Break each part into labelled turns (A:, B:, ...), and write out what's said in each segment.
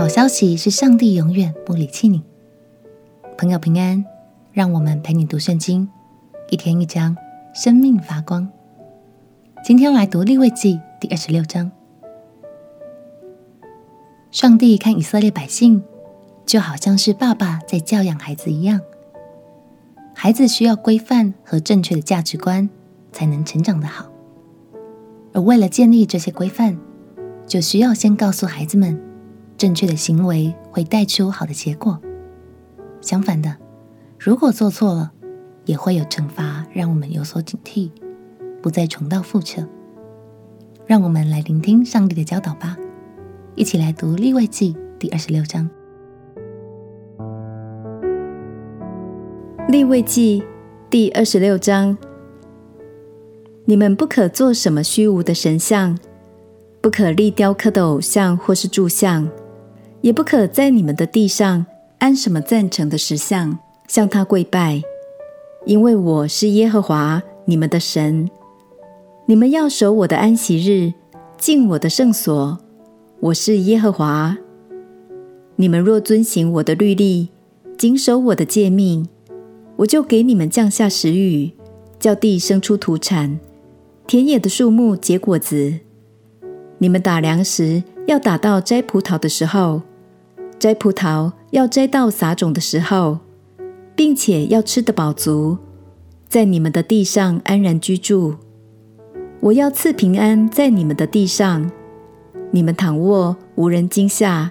A: 好消息是，上帝永远不离弃你。朋友平安，让我们陪你读圣经，一天一章，生命发光。今天来读利未记第二十六章。上帝看以色列百姓，就好像是爸爸在教养孩子一样。孩子需要规范和正确的价值观，才能成长得好。而为了建立这些规范，就需要先告诉孩子们，正确的行为会带出好的结果。相反的，如果做错了，也会有惩罚，让我们有所警惕，不再重蹈覆辙。让我们来聆听上帝的教导吧，一起来读立位记第二十六章。
B: 立位记第二十六章：你们不可做什么虚无的神像，不可立雕刻的偶像或是柱像，也不可在你们的地上安什么赞成的石像，向他跪拜，因为我是耶和华你们的神。你们要守我的安息日，进我的圣所。我是耶和华。你们若遵行我的律例，谨守我的诫命，我就给你们降下时雨，叫地生出土产，田野的树木结果子。你们打粮食要打到摘葡萄的时候，摘葡萄要摘到撒种的时候，并且要吃得饱足，在你们的地上安然居住。我要赐平安在你们的地上，你们躺卧无人惊吓。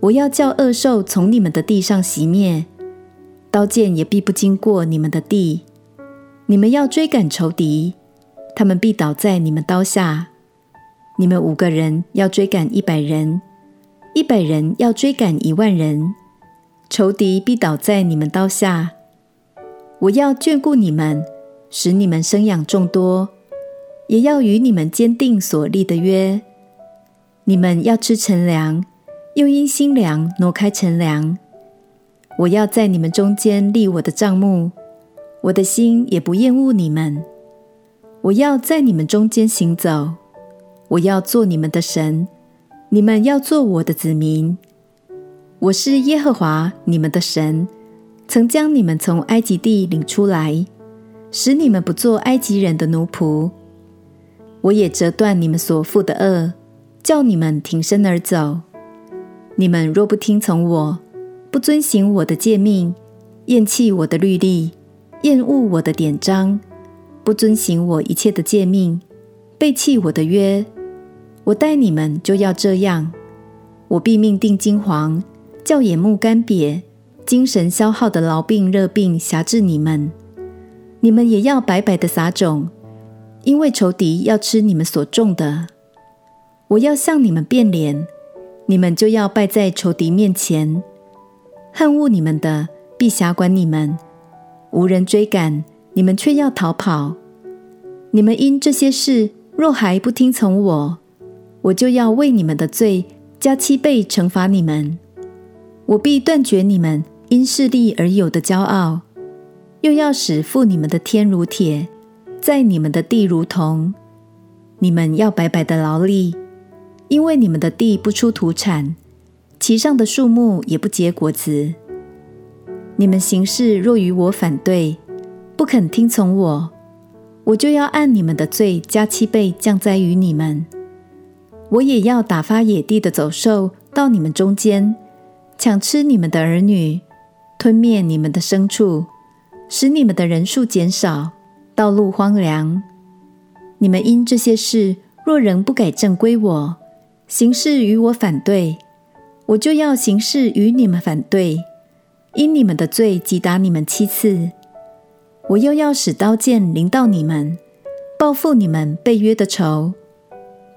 B: 我要叫恶兽从你们的地上熄灭，刀剑也必不经过你们的地。你们要追赶仇敌，他们必倒在你们刀下。你们五个人要追赶一百人，一百人要追赶一万人，仇敌必倒在你们刀下。我要眷顾你们，使你们生养众多。也要与你们坚定所立的约。你们要吃陈粮，又因新粮挪开陈粮。我要在你们中间立我的帐幕，我的心也不厌恶你们。我要在你们中间行走，我要做你们的神，你们要做我的子民。我是耶和华你们的神，曾将你们从埃及地领出来，使你们不做埃及人的奴仆。我也折断你们所负的轭，叫你们挺身而走。你们若不听从我，不遵行我的诫命，厌弃我的律例，厌恶我的典章，不遵行我一切的诫命，背弃我的约，我待你们就要这样。我必命定金黄，叫眼目干瘪、精神消耗的痨病、热病辖制你们。你们也要白白的撒种。因为仇敌要吃你们所种的，我要向你们变脸，你们就要败在仇敌面前。恨恶你们的必辖管你们，无人追赶，你们却要逃跑。你们因这些事若还不听从我，我就要为你们的罪加七倍惩罚你们。我必断绝你们因势利而有的骄傲，又要使负你们的天如铁。在你们的地如铜，你们要白白的劳力，因为你们的地不出土产，其上的树木也不结果子。你们行事若与我反对，不肯听从我，我就要按你们的罪加七倍降灾于你们。我也要打发野地的走兽到你们中间，抢吃你们的儿女，吞灭你们的牲畜，使你们的人数减少。道路荒凉，你们因这些事若仍不改正归我，行事与我反对，我就要行事与你们反对，因你们的罪击打你们七次，我又要使刀剑临到你们，报复你们背约的仇，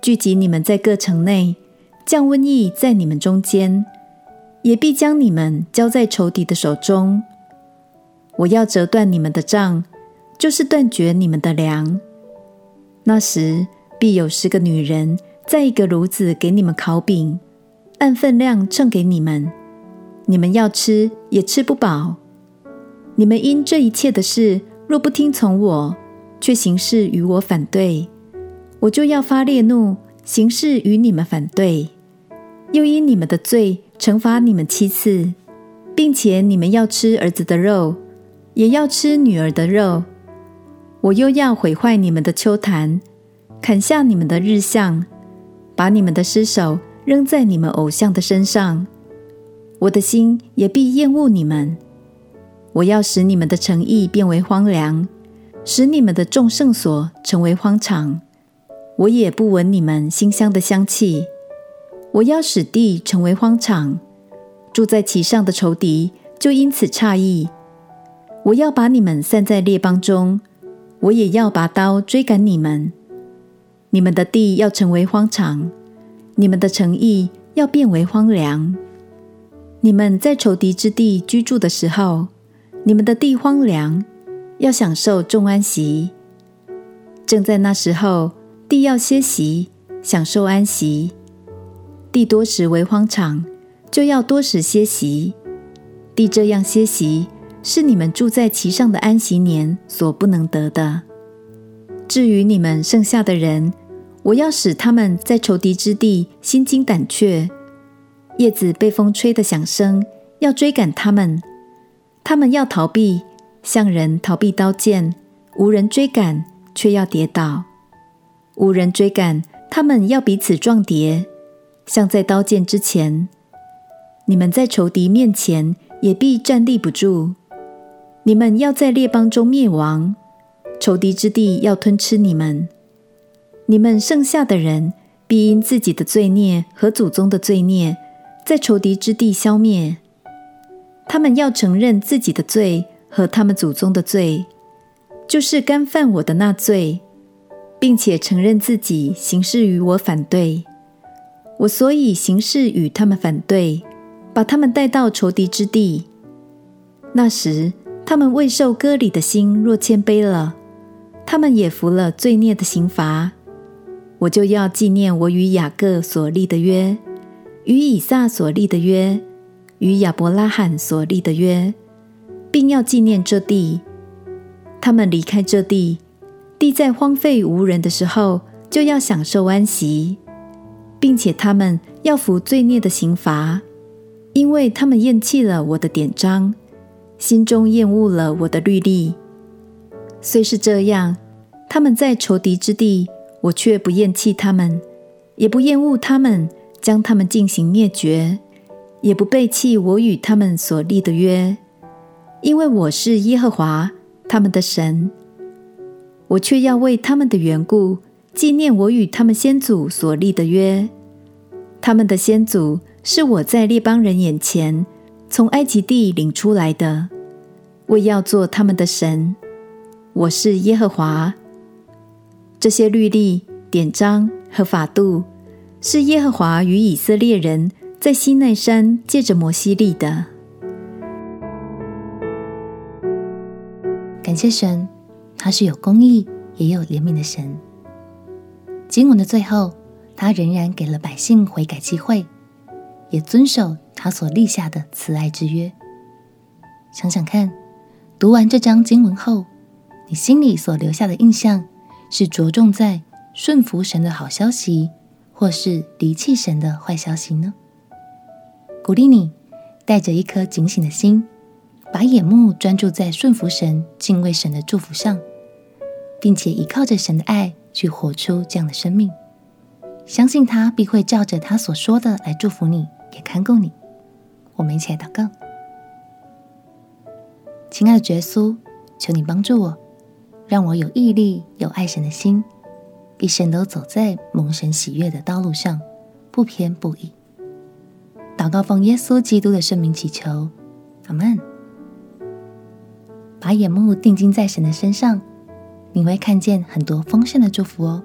B: 聚集你们在各城内，降瘟疫在你们中间，也必将你们交在仇敌的手中，我要折断你们的杖。就是断绝你们的粮。那时必有十个女人在一个炉子给你们烤饼，按分量称给你们，你们要吃也吃不饱。你们因这一切的事，若不听从我，却行事与我反对，我就要发烈怒，行事与你们反对，又因你们的罪惩罚你们七次，并且你们要吃儿子的肉，也要吃女儿的肉。我又要毁坏你们的秋坛，砍下你们的日像，把你们的尸首扔在你们偶像的身上。我的心也必厌恶你们。我要使你们的诚意变为荒凉，使你们的众圣所成为荒场。我也不闻你们馨香的香气。我要使地成为荒场，住在其上的仇敌就因此诧异。我要把你们散在列邦中，我也要拔刀追赶你们。你们的地要成为荒场，你们的城邑要变为荒凉。你们在仇敌之地居住的时候，你们的地荒凉，要享受众安息。正在那时候，地要歇息，享受安息。地多时为荒场，就要多时歇息。地这样歇息，是你们住在其上的安息年所不能得的。至于你们剩下的人，我要使他们在仇敌之地心惊胆怯，叶子被风吹的响声，要追赶他们。他们要逃避，像人逃避刀剑；无人追赶，却要跌倒；无人追赶，他们要彼此撞跌。像在刀剑之前，你们在仇敌面前也必站立不住。你们要在列邦中灭亡，仇敌之地要吞吃你们。你们剩下的人必因自己的罪孽和祖宗的罪孽，在仇敌之地消灭。他们要承认自己的罪和他们祖宗的罪，就是干犯我的那罪，并且承认自己行事与我反对。我所以行事与他们反对，把他们带到仇敌之地。那时，他们未受割礼的心若谦卑了，他们也服了罪孽的刑罚。我就要纪念我与雅各所立的约，与以撒所立的约，与亚伯拉罕所立的约，并要纪念这地。他们离开这地，地在荒废无人的时候，就要享受安息。并且他们要服罪孽的刑罚，因为他们厌弃了我的典章，心中厌恶了我的律例。虽是这样，他们在仇敌之地，我却不厌弃他们，也不厌恶他们，将他们进行灭绝，也不背弃我与他们所立的约，因为我是耶和华他们的神。我却要为他们的缘故。纪念我与他们先祖所立的约，他们的先祖是我在列邦人眼前从埃及地领出来的，为要做他们的神。我是耶和华。这些律例、典章和法度，是耶和华与以色列人在西奈山借着摩西立的。
A: 感谢神，他是有公义也有怜悯的神。经文的最后，他仍然给了百姓悔改机会，也遵守他所立下的慈爱之约。想想看，读完这章经文后，你心里所留下的印象是着重在顺服神的好消息，或是离弃神的坏消息呢？鼓励你带着一颗警醒的心，把眼目专注在顺服神、敬畏神的祝福上，并且依靠着神的爱。去活出这样的生命，相信他必会照着他所说的来祝福你，也看顾你。我们一起来祷告，亲爱的耶稣，求你帮助我，让我有毅力、有爱神的心，一生都走在蒙神喜悦的道路上，不偏不倚。祷告奉耶稣基督的圣名祈求，阿门。把眼目定睛在神的身上。你会看见很多丰盛的祝福哦。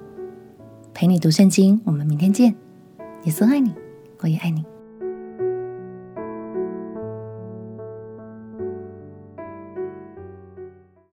A: 陪你读圣经，我们明天见。耶稣爱你，我也爱你。